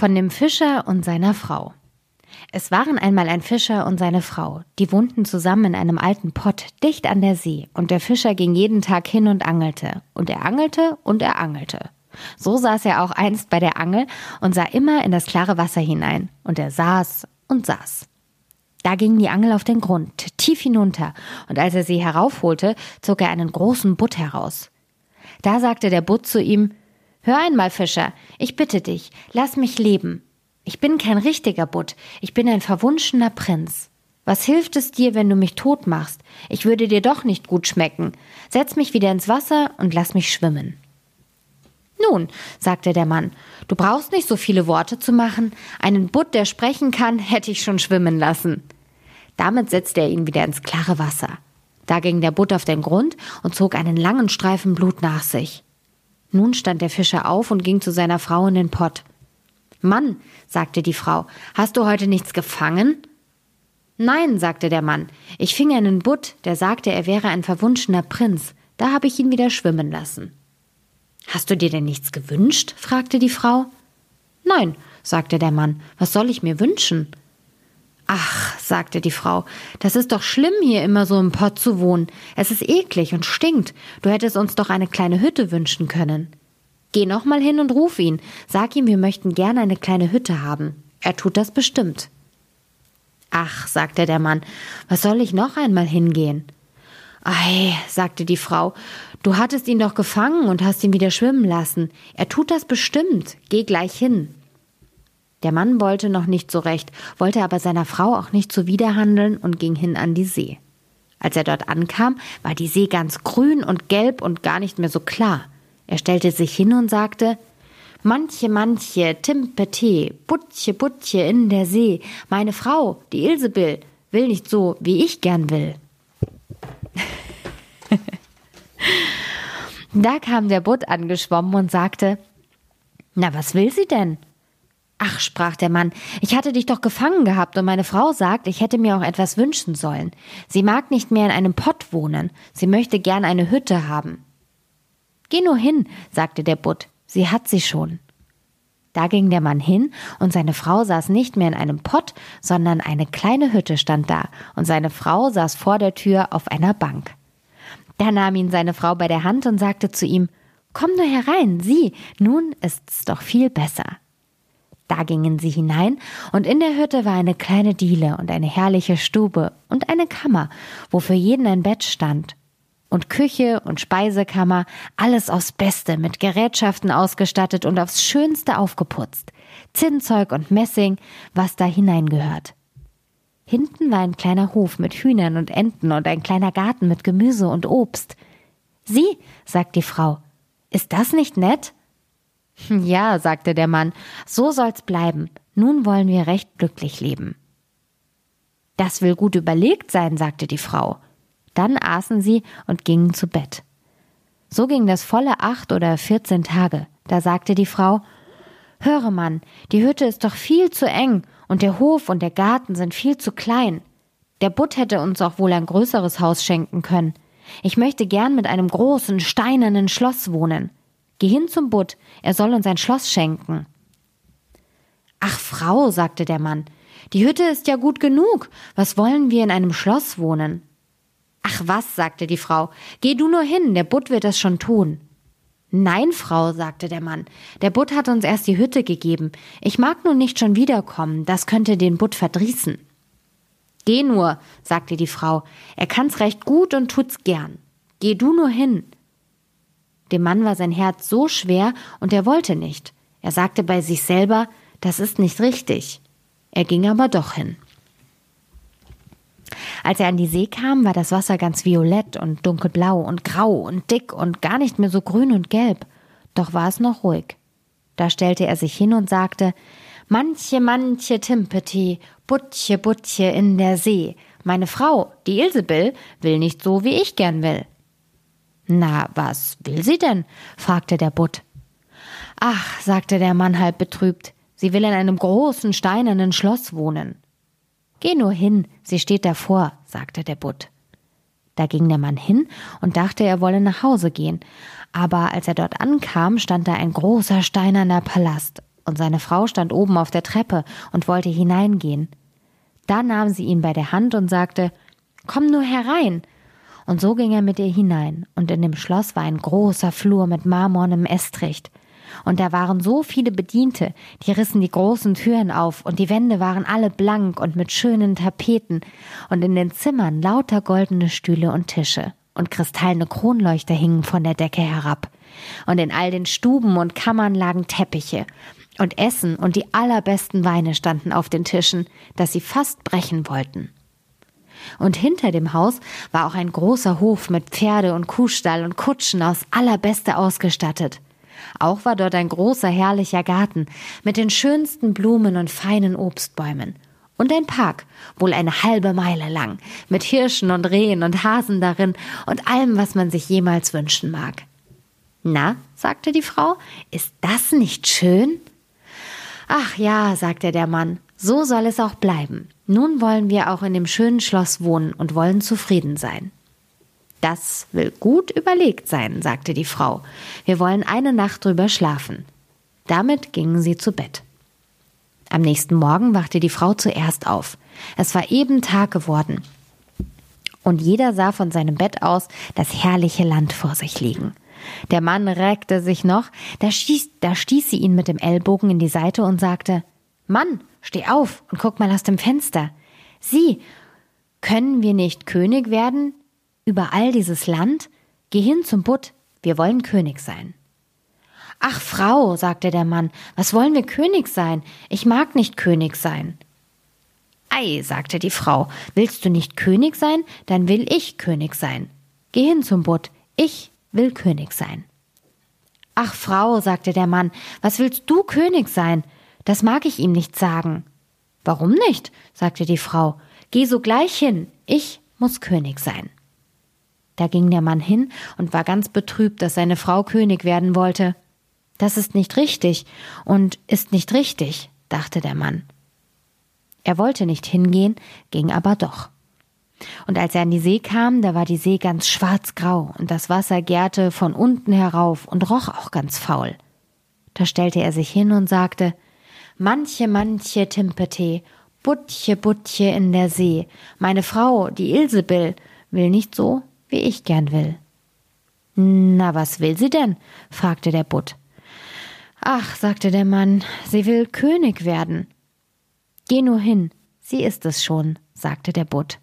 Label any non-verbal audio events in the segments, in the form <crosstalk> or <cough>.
Von dem Fischer und seiner Frau. Es waren einmal ein Fischer und seine Frau, die wohnten zusammen in einem alten Pott dicht an der See, und der Fischer ging jeden Tag hin und angelte, und er angelte und er angelte. So saß er auch einst bei der Angel und sah immer in das klare Wasser hinein, und er saß und saß. Da ging die Angel auf den Grund, tief hinunter, und als er sie heraufholte, zog er einen großen Butt heraus. Da sagte der Butt zu ihm Hör einmal, Fischer, ich bitte dich, lass mich leben. Ich bin kein richtiger Butt, ich bin ein verwunschener Prinz. Was hilft es dir, wenn du mich tot machst? Ich würde dir doch nicht gut schmecken. Setz mich wieder ins Wasser und lass mich schwimmen. Nun, sagte der Mann, du brauchst nicht so viele Worte zu machen. Einen Butt, der sprechen kann, hätte ich schon schwimmen lassen. Damit setzte er ihn wieder ins klare Wasser. Da ging der Butt auf den Grund und zog einen langen Streifen Blut nach sich. Nun stand der Fischer auf und ging zu seiner Frau in den Pott. Mann, sagte die Frau, hast du heute nichts gefangen? Nein, sagte der Mann, ich fing einen Butt, der sagte, er wäre ein verwunschener Prinz, da habe ich ihn wieder schwimmen lassen. Hast du dir denn nichts gewünscht? fragte die Frau. Nein, sagte der Mann, was soll ich mir wünschen? Ach, sagte die Frau, das ist doch schlimm, hier immer so im Pott zu wohnen. Es ist eklig und stinkt. Du hättest uns doch eine kleine Hütte wünschen können. Geh noch mal hin und ruf ihn. Sag ihm, wir möchten gerne eine kleine Hütte haben. Er tut das bestimmt. Ach, sagte der Mann, was soll ich noch einmal hingehen? Ei, sagte die Frau, du hattest ihn doch gefangen und hast ihn wieder schwimmen lassen. Er tut das bestimmt. Geh gleich hin. Der Mann wollte noch nicht so recht, wollte aber seiner Frau auch nicht zuwiderhandeln und ging hin an die See. Als er dort ankam, war die See ganz grün und gelb und gar nicht mehr so klar. Er stellte sich hin und sagte Manche, manche, Timpete, Butche, Butche in der See, meine Frau, die Ilsebill, will nicht so, wie ich gern will. <laughs> da kam der Butt angeschwommen und sagte Na, was will sie denn? Ach, sprach der Mann, ich hatte dich doch gefangen gehabt und meine Frau sagt, ich hätte mir auch etwas wünschen sollen. Sie mag nicht mehr in einem Pott wohnen, sie möchte gern eine Hütte haben. Geh nur hin, sagte der Butt, sie hat sie schon. Da ging der Mann hin, und seine Frau saß nicht mehr in einem Pott, sondern eine kleine Hütte stand da, und seine Frau saß vor der Tür auf einer Bank. Da nahm ihn seine Frau bei der Hand und sagte zu ihm Komm nur herein, sieh, nun ist's doch viel besser. Da gingen sie hinein, und in der Hütte war eine kleine Diele und eine herrliche Stube und eine Kammer, wo für jeden ein Bett stand. Und Küche und Speisekammer, alles aufs Beste, mit Gerätschaften ausgestattet und aufs Schönste aufgeputzt. Zinnzeug und Messing, was da hineingehört. Hinten war ein kleiner Hof mit Hühnern und Enten und ein kleiner Garten mit Gemüse und Obst. Sieh, sagt die Frau, ist das nicht nett? Ja, sagte der Mann, so soll's bleiben. Nun wollen wir recht glücklich leben. Das will gut überlegt sein, sagte die Frau. Dann aßen sie und gingen zu Bett. So ging das volle acht oder vierzehn Tage. Da sagte die Frau, Höre, Mann, die Hütte ist doch viel zu eng und der Hof und der Garten sind viel zu klein. Der Butt hätte uns auch wohl ein größeres Haus schenken können. Ich möchte gern mit einem großen, steinernen Schloss wohnen. Geh hin zum Butt, er soll uns ein Schloss schenken. Ach, Frau, sagte der Mann, die Hütte ist ja gut genug. Was wollen wir in einem Schloss wohnen? Ach was, sagte die Frau, geh du nur hin, der Butt wird das schon tun. Nein, Frau, sagte der Mann, der Butt hat uns erst die Hütte gegeben. Ich mag nun nicht schon wiederkommen, das könnte den Butt verdrießen. Geh nur, sagte die Frau, er kann's recht gut und tut's gern. Geh du nur hin. Dem Mann war sein Herz so schwer und er wollte nicht. Er sagte bei sich selber, das ist nicht richtig. Er ging aber doch hin. Als er an die See kam, war das Wasser ganz violett und dunkelblau und grau und dick und gar nicht mehr so grün und gelb. Doch war es noch ruhig. Da stellte er sich hin und sagte, Manche, manche Timpeti, Butche, Butche in der See. Meine Frau, die Ilsebill, will nicht so, wie ich gern will. Na, was will sie denn? fragte der Butt. Ach, sagte der Mann halb betrübt, sie will in einem großen steinernen Schloss wohnen. Geh nur hin, sie steht davor, sagte der Butt. Da ging der Mann hin und dachte, er wolle nach Hause gehen, aber als er dort ankam, stand da ein großer steinerner Palast, und seine Frau stand oben auf der Treppe und wollte hineingehen. Da nahm sie ihn bei der Hand und sagte Komm nur herein. Und so ging er mit ihr hinein, und in dem Schloss war ein großer Flur mit marmornem Estricht. Und da waren so viele Bediente, die rissen die großen Türen auf, und die Wände waren alle blank und mit schönen Tapeten, und in den Zimmern lauter goldene Stühle und Tische, und kristallene Kronleuchter hingen von der Decke herab, und in all den Stuben und Kammern lagen Teppiche, und Essen und die allerbesten Weine standen auf den Tischen, dass sie fast brechen wollten. Und hinter dem Haus war auch ein großer Hof mit Pferde und Kuhstall und Kutschen aus allerbeste ausgestattet. Auch war dort ein großer herrlicher Garten mit den schönsten Blumen und feinen Obstbäumen. Und ein Park, wohl eine halbe Meile lang, mit Hirschen und Rehen und Hasen darin und allem, was man sich jemals wünschen mag. Na, sagte die Frau, ist das nicht schön? Ach ja, sagte der Mann, so soll es auch bleiben. Nun wollen wir auch in dem schönen Schloss wohnen und wollen zufrieden sein. Das will gut überlegt sein, sagte die Frau. Wir wollen eine Nacht drüber schlafen. Damit gingen sie zu Bett. Am nächsten Morgen wachte die Frau zuerst auf. Es war eben Tag geworden. Und jeder sah von seinem Bett aus das herrliche Land vor sich liegen. Der Mann reckte sich noch, da stieß, da stieß sie ihn mit dem Ellbogen in die Seite und sagte Mann, steh auf und guck mal aus dem Fenster. Sieh, können wir nicht König werden über all dieses Land? Geh hin zum Butt, wir wollen König sein. Ach, Frau, sagte der Mann, was wollen wir König sein? Ich mag nicht König sein. Ei, sagte die Frau, willst du nicht König sein, dann will ich König sein. Geh hin zum Butt, ich will König sein. Ach Frau, sagte der Mann, was willst du König sein? Das mag ich ihm nicht sagen. Warum nicht? sagte die Frau. Geh sogleich hin, ich muss König sein. Da ging der Mann hin und war ganz betrübt, dass seine Frau König werden wollte. Das ist nicht richtig und ist nicht richtig, dachte der Mann. Er wollte nicht hingehen, ging aber doch. Und als er an die See kam, da war die See ganz schwarzgrau und das Wasser gärte von unten herauf und roch auch ganz faul. Da stellte er sich hin und sagte, Manche, manche Timpete, Butche, Butche in der See, meine Frau, die Ilsebill, will nicht so, wie ich gern will. Na, was will sie denn? fragte der Butt. Ach, sagte der Mann, sie will König werden. Geh nur hin, sie ist es schon, sagte der Butt.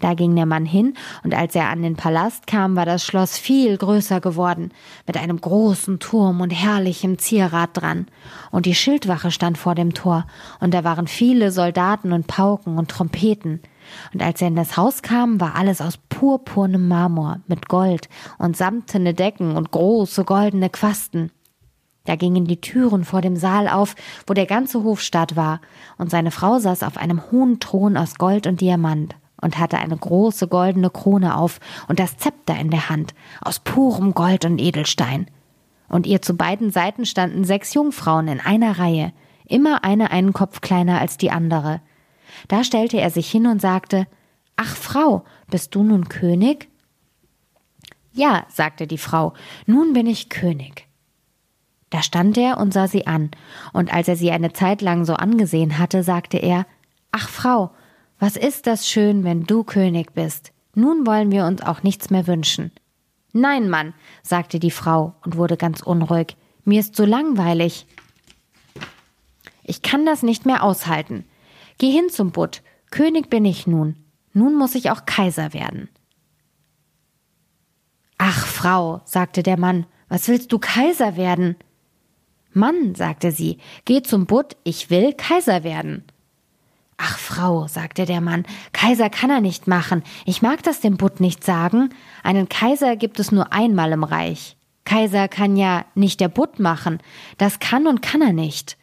Da ging der Mann hin, und als er an den Palast kam, war das Schloss viel größer geworden, mit einem großen Turm und herrlichem Zierrad dran, und die Schildwache stand vor dem Tor, und da waren viele Soldaten und Pauken und Trompeten, und als er in das Haus kam, war alles aus purpurnem Marmor, mit Gold und samtene Decken und große goldene Quasten. Da gingen die Türen vor dem Saal auf, wo der ganze Hofstaat war, und seine Frau saß auf einem hohen Thron aus Gold und Diamant und hatte eine große goldene Krone auf und das Zepter in der Hand, aus purem Gold und Edelstein. Und ihr zu beiden Seiten standen sechs Jungfrauen in einer Reihe, immer eine einen Kopf kleiner als die andere. Da stellte er sich hin und sagte Ach Frau, bist du nun König? Ja, sagte die Frau, nun bin ich König. Da stand er und sah sie an, und als er sie eine Zeit lang so angesehen hatte, sagte er Ach Frau, was ist das schön, wenn du König bist? Nun wollen wir uns auch nichts mehr wünschen. Nein, Mann, sagte die Frau und wurde ganz unruhig. Mir ist so langweilig. Ich kann das nicht mehr aushalten. Geh hin zum Butt. König bin ich nun. Nun muss ich auch Kaiser werden. Ach, Frau, sagte der Mann, was willst du Kaiser werden? Mann, sagte sie, geh zum Butt, ich will Kaiser werden. Ach Frau, sagte der Mann, Kaiser kann er nicht machen. Ich mag das dem Butt nicht sagen. Einen Kaiser gibt es nur einmal im Reich. Kaiser kann ja nicht der Butt machen. Das kann und kann er nicht.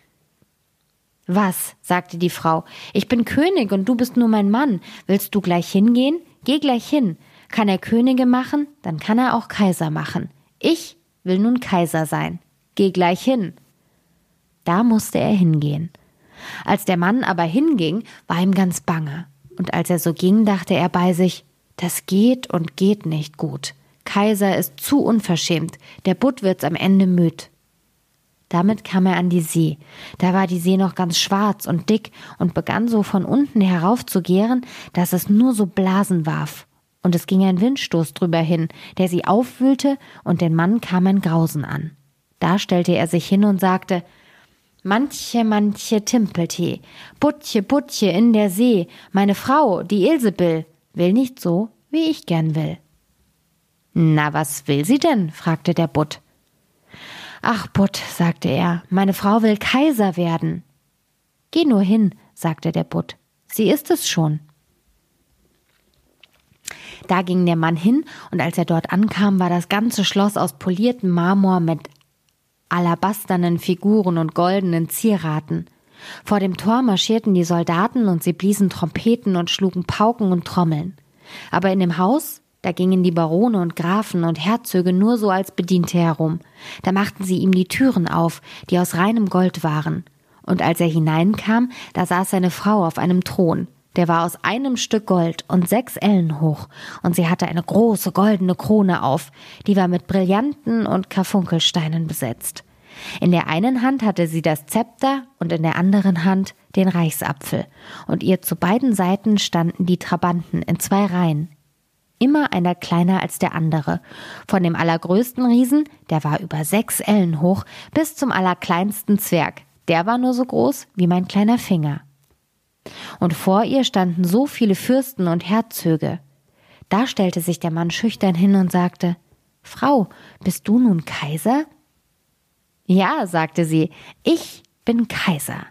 Was? sagte die Frau. Ich bin König und du bist nur mein Mann. Willst du gleich hingehen? Geh gleich hin. Kann er Könige machen, dann kann er auch Kaiser machen. Ich will nun Kaiser sein. Geh gleich hin. Da musste er hingehen. Als der Mann aber hinging, war ihm ganz bange. Und als er so ging, dachte er bei sich, das geht und geht nicht gut. Kaiser ist zu unverschämt, der Butt wird's am Ende müd. Damit kam er an die See. Da war die See noch ganz schwarz und dick und begann so von unten herauf zu gären, dass es nur so Blasen warf. Und es ging ein Windstoß drüber hin, der sie aufwühlte, und den Mann kam ein Grausen an. Da stellte er sich hin und sagte, Manche, manche Timpeltee, Butche, Butche in der See, meine Frau, die Ilsebill, will nicht so, wie ich gern will. Na, was will sie denn? fragte der Butt. Ach, Butt, sagte er, meine Frau will Kaiser werden. Geh nur hin, sagte der Butt, sie ist es schon. Da ging der Mann hin, und als er dort ankam, war das ganze Schloss aus poliertem Marmor mit alabasternen Figuren und goldenen Zieraten. Vor dem Tor marschierten die Soldaten und sie bliesen Trompeten und schlugen Pauken und Trommeln. Aber in dem Haus, da gingen die Barone und Grafen und Herzöge nur so als Bediente herum. Da machten sie ihm die Türen auf, die aus reinem Gold waren. Und als er hineinkam, da saß seine Frau auf einem Thron. Der war aus einem Stück Gold und sechs Ellen hoch, und sie hatte eine große goldene Krone auf, die war mit Brillanten und Karfunkelsteinen besetzt. In der einen Hand hatte sie das Zepter und in der anderen Hand den Reichsapfel, und ihr zu beiden Seiten standen die Trabanten in zwei Reihen, immer einer kleiner als der andere, von dem allergrößten Riesen, der war über sechs Ellen hoch, bis zum allerkleinsten Zwerg, der war nur so groß wie mein kleiner Finger und vor ihr standen so viele Fürsten und Herzöge. Da stellte sich der Mann schüchtern hin und sagte Frau, bist du nun Kaiser? Ja, sagte sie, ich bin Kaiser.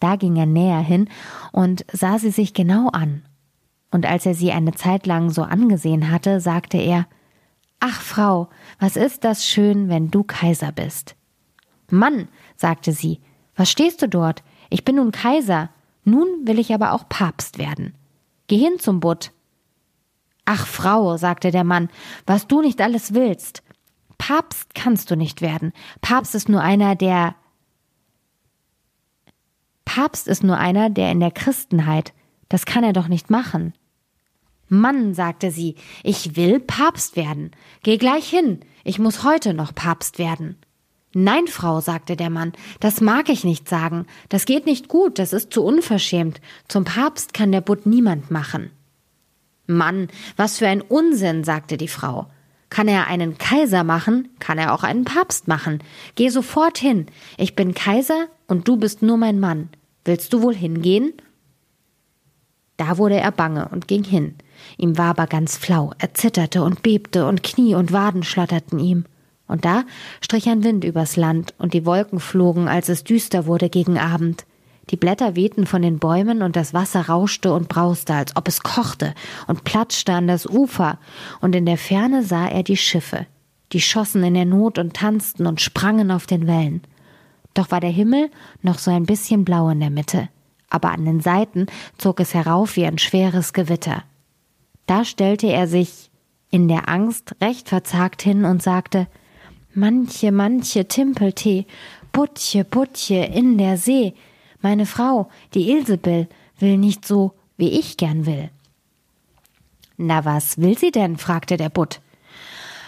Da ging er näher hin und sah sie sich genau an. Und als er sie eine Zeit lang so angesehen hatte, sagte er Ach, Frau, was ist das schön, wenn du Kaiser bist. Mann, sagte sie, was stehst du dort? Ich bin nun Kaiser. Nun will ich aber auch Papst werden. Geh hin zum Butt. Ach, Frau, sagte der Mann, was du nicht alles willst. Papst kannst du nicht werden. Papst ist nur einer, der Papst ist nur einer, der in der Christenheit. Das kann er doch nicht machen. Mann, sagte sie, ich will Papst werden. Geh gleich hin. Ich muss heute noch Papst werden. Nein, Frau, sagte der Mann, das mag ich nicht sagen. Das geht nicht gut, das ist zu unverschämt. Zum Papst kann der Butt niemand machen. Mann, was für ein Unsinn, sagte die Frau. Kann er einen Kaiser machen, kann er auch einen Papst machen. Geh sofort hin. Ich bin Kaiser und du bist nur mein Mann. Willst du wohl hingehen? Da wurde er bange und ging hin. Ihm war aber ganz flau, er zitterte und bebte und Knie und Waden schlotterten ihm. Und da strich ein Wind übers Land, und die Wolken flogen, als es düster wurde gegen Abend. Die Blätter wehten von den Bäumen, und das Wasser rauschte und brauste, als ob es kochte, und platschte an das Ufer, und in der Ferne sah er die Schiffe. Die schossen in der Not und tanzten und sprangen auf den Wellen. Doch war der Himmel noch so ein bisschen blau in der Mitte, aber an den Seiten zog es herauf wie ein schweres Gewitter. Da stellte er sich in der Angst recht verzagt hin und sagte Manche, manche Timpeltee, Butche, Butche in der See. Meine Frau, die Ilsebill, will nicht so, wie ich gern will. Na, was will sie denn? fragte der Butt.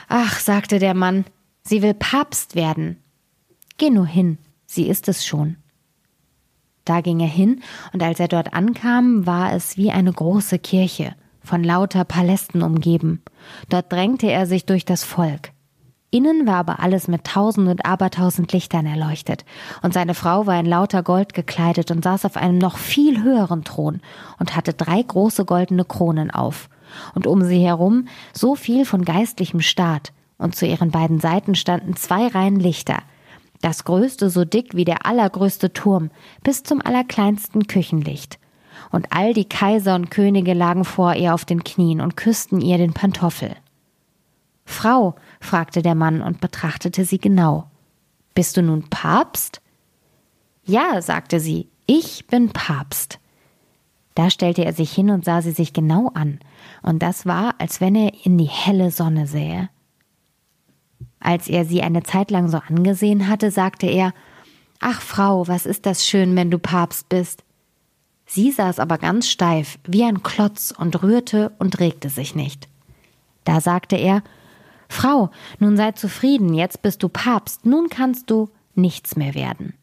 Ach, sagte der Mann, sie will Papst werden. Geh nur hin, sie ist es schon. Da ging er hin, und als er dort ankam, war es wie eine große Kirche, von lauter Palästen umgeben. Dort drängte er sich durch das Volk. Innen war aber alles mit tausend und abertausend Lichtern erleuchtet, und seine Frau war in lauter Gold gekleidet und saß auf einem noch viel höheren Thron und hatte drei große goldene Kronen auf, und um sie herum so viel von geistlichem Staat, und zu ihren beiden Seiten standen zwei Reihen Lichter, das größte so dick wie der allergrößte Turm, bis zum allerkleinsten Küchenlicht. Und all die Kaiser und Könige lagen vor ihr auf den Knien und küssten ihr den Pantoffel. Frau, fragte der Mann und betrachtete sie genau. Bist du nun Papst? Ja, sagte sie, ich bin Papst. Da stellte er sich hin und sah sie sich genau an, und das war, als wenn er in die helle Sonne sähe. Als er sie eine Zeit lang so angesehen hatte, sagte er Ach Frau, was ist das schön, wenn du Papst bist. Sie saß aber ganz steif, wie ein Klotz, und rührte und regte sich nicht. Da sagte er Frau, nun sei zufrieden, jetzt bist du Papst, nun kannst du nichts mehr werden.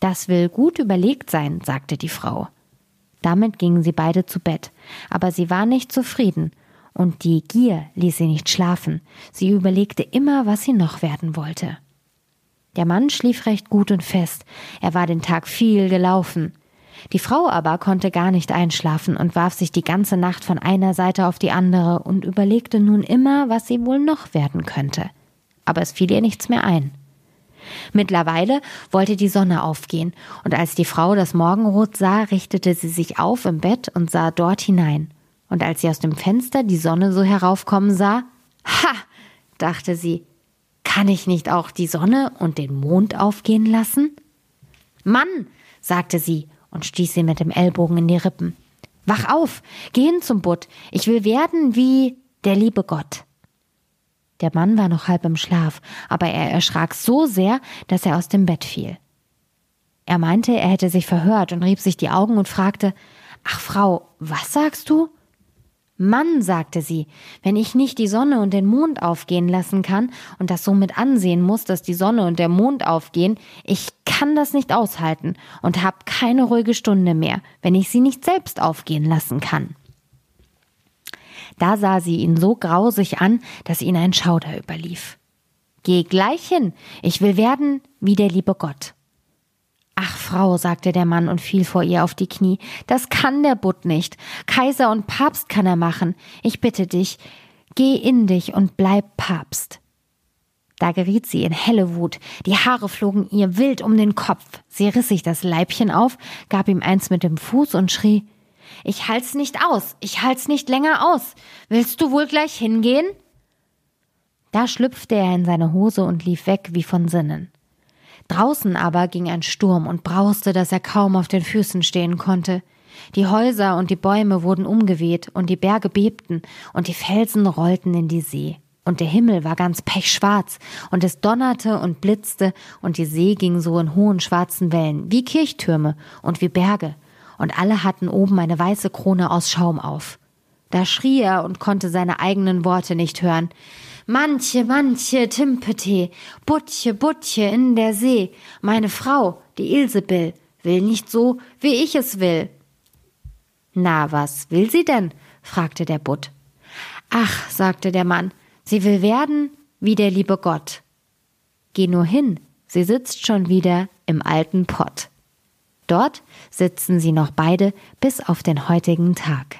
Das will gut überlegt sein, sagte die Frau. Damit gingen sie beide zu Bett, aber sie war nicht zufrieden, und die Gier ließ sie nicht schlafen, sie überlegte immer, was sie noch werden wollte. Der Mann schlief recht gut und fest, er war den Tag viel gelaufen. Die Frau aber konnte gar nicht einschlafen und warf sich die ganze Nacht von einer Seite auf die andere und überlegte nun immer, was sie wohl noch werden könnte. Aber es fiel ihr nichts mehr ein. Mittlerweile wollte die Sonne aufgehen, und als die Frau das Morgenrot sah, richtete sie sich auf im Bett und sah dort hinein. Und als sie aus dem Fenster die Sonne so heraufkommen sah, ha, dachte sie, kann ich nicht auch die Sonne und den Mond aufgehen lassen? Mann, sagte sie und stieß sie mit dem Ellbogen in die Rippen. Wach auf, geh hin zum Butt, ich will werden wie der liebe Gott. Der Mann war noch halb im Schlaf, aber er erschrak so sehr, dass er aus dem Bett fiel. Er meinte, er hätte sich verhört und rieb sich die Augen und fragte Ach Frau, was sagst du? Mann, sagte sie, wenn ich nicht die Sonne und den Mond aufgehen lassen kann und das somit ansehen muss, dass die Sonne und der Mond aufgehen, ich kann das nicht aushalten und hab keine ruhige Stunde mehr, wenn ich sie nicht selbst aufgehen lassen kann. Da sah sie ihn so grausig an, dass ihn ein Schauder überlief. Geh gleich hin, ich will werden wie der liebe Gott. Ach, Frau, sagte der Mann und fiel vor ihr auf die Knie, das kann der Butt nicht. Kaiser und Papst kann er machen. Ich bitte dich, geh in dich und bleib Papst. Da geriet sie in helle Wut, die Haare flogen ihr wild um den Kopf. Sie riss sich das Leibchen auf, gab ihm eins mit dem Fuß und schrie ich halt's nicht aus, ich halt's nicht länger aus. Willst du wohl gleich hingehen? Da schlüpfte er in seine Hose und lief weg wie von Sinnen. Draußen aber ging ein Sturm und brauste, dass er kaum auf den Füßen stehen konnte. Die Häuser und die Bäume wurden umgeweht und die Berge bebten und die Felsen rollten in die See. Und der Himmel war ganz pechschwarz und es donnerte und blitzte und die See ging so in hohen schwarzen Wellen, wie Kirchtürme und wie Berge und alle hatten oben eine weiße Krone aus Schaum auf. Da schrie er und konnte seine eigenen Worte nicht hören. Manche, manche, Timpete, Butche, Butche in der See, meine Frau, die Ilsebill, will nicht so, wie ich es will. Na, was will sie denn? fragte der Butt. Ach, sagte der Mann, sie will werden wie der liebe Gott. Geh nur hin, sie sitzt schon wieder im alten Pott. Dort sitzen sie noch beide bis auf den heutigen Tag.